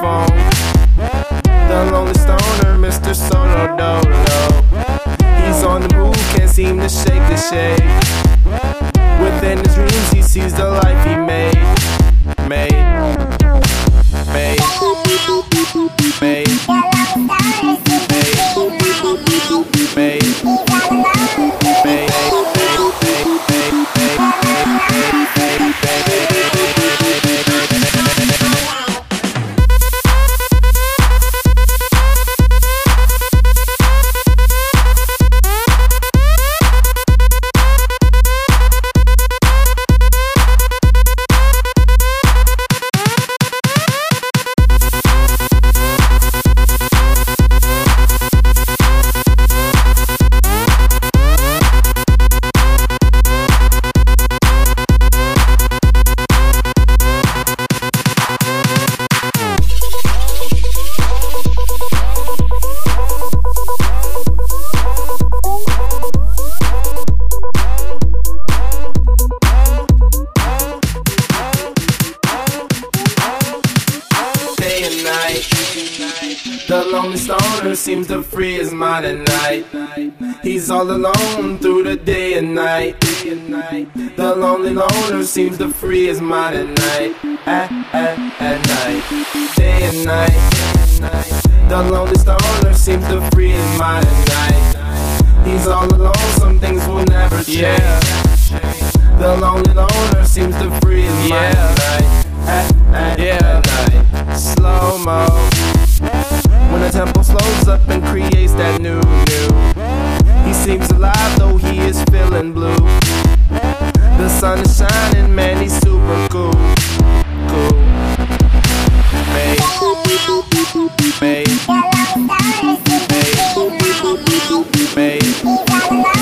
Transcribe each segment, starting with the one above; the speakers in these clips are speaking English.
Phone. The lonely stoner, Mr. Solo Dolo. He's on the move, can't seem to shake the shade. Within his dreams, he sees the life he made. made. Made. Made. Made. Made. Made. Alone through the day and night. The lonely loner seems to free his mind at night. At, at, at night. Day and night. The lonely stoner seems to free his mind at night. He's all alone, some things will never change. The lonely loner seems to free his mind at night. At, at, at night. Slow mo. When the tempo slows up and creates that new new. He seems alive though he is feeling blue. The sun is shining, man, he's super cool. Cool. Made. Made. Made. Made.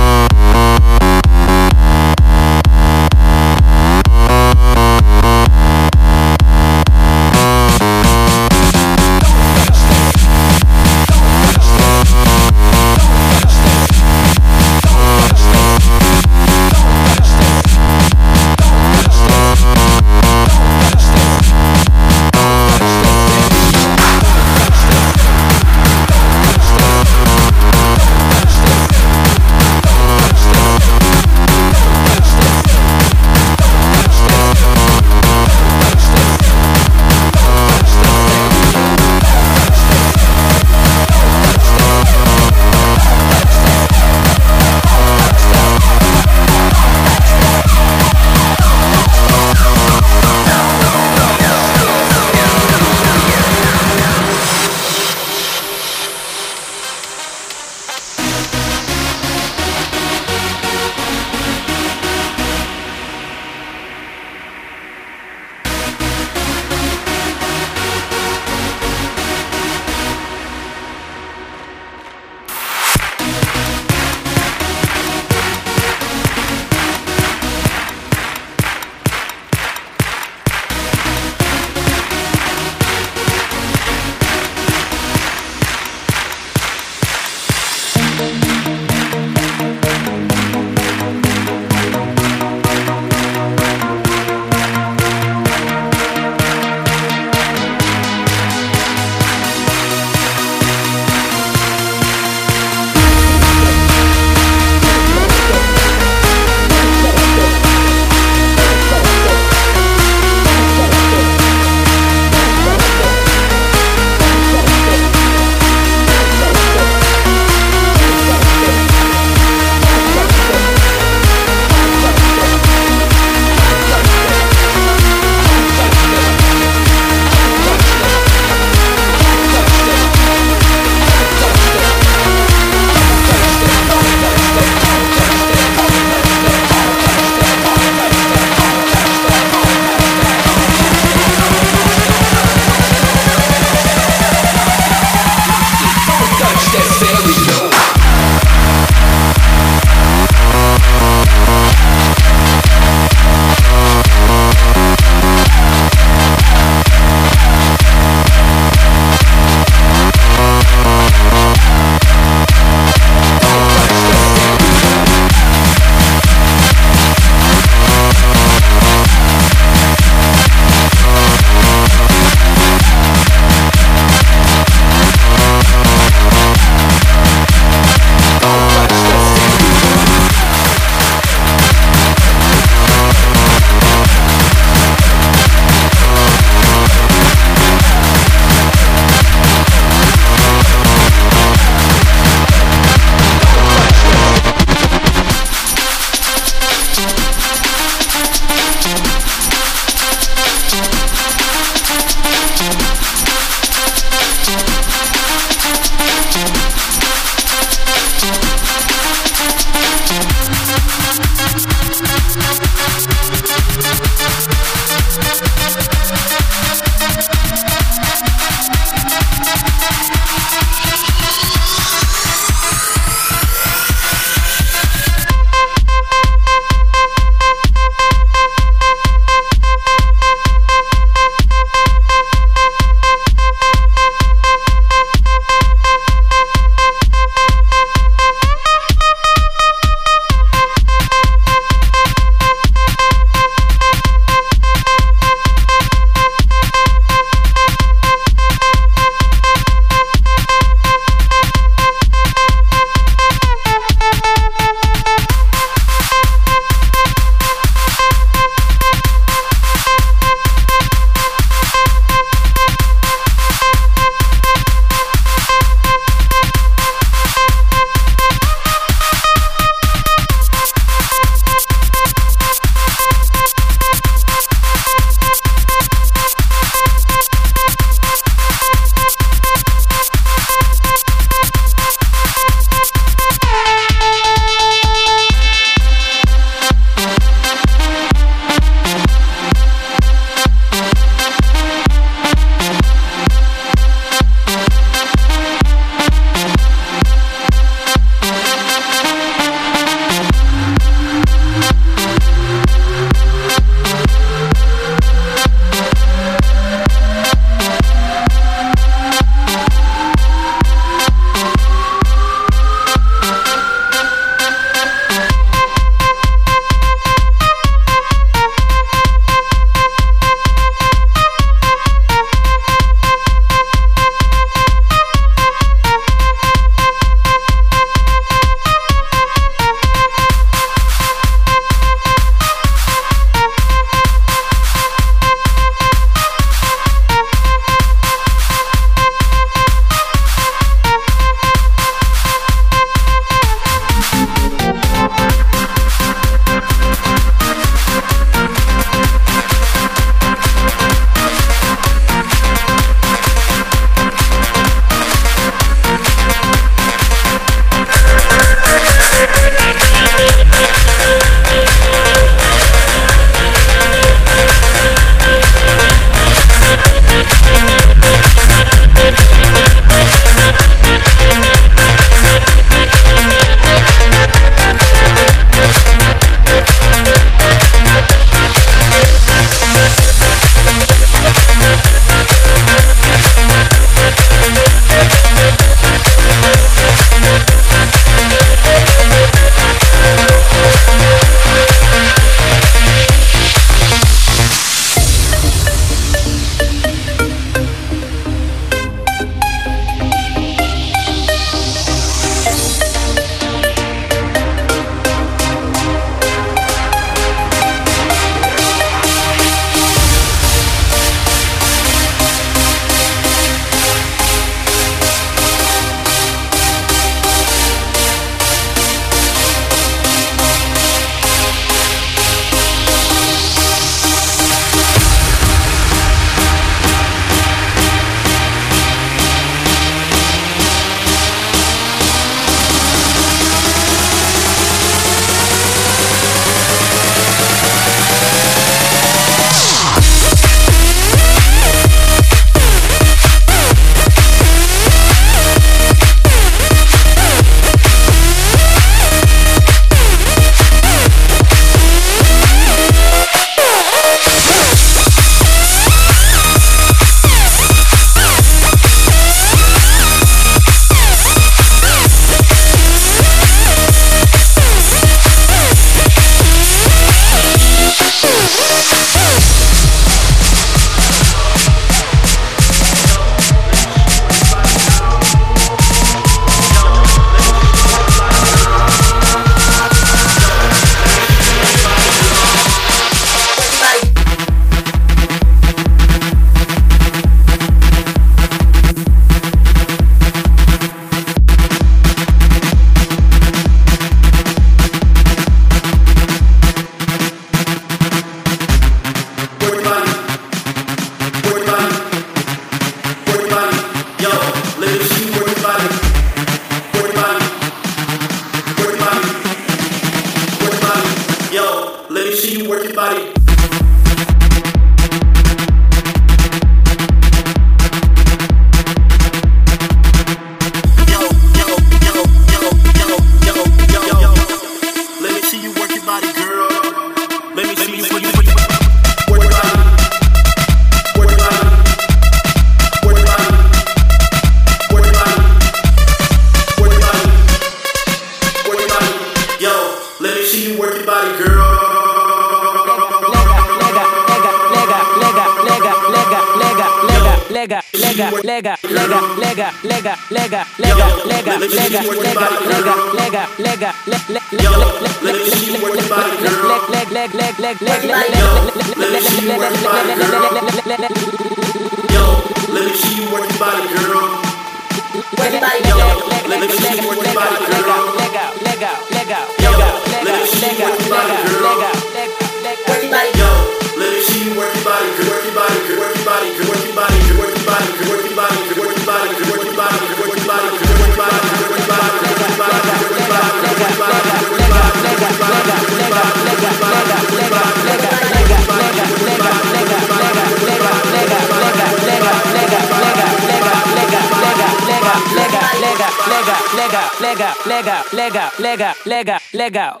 legal, legal, legal, legal, legal, legal.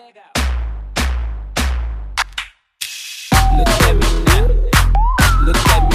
Look at me now. Look at me.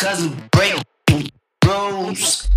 cause we break rules.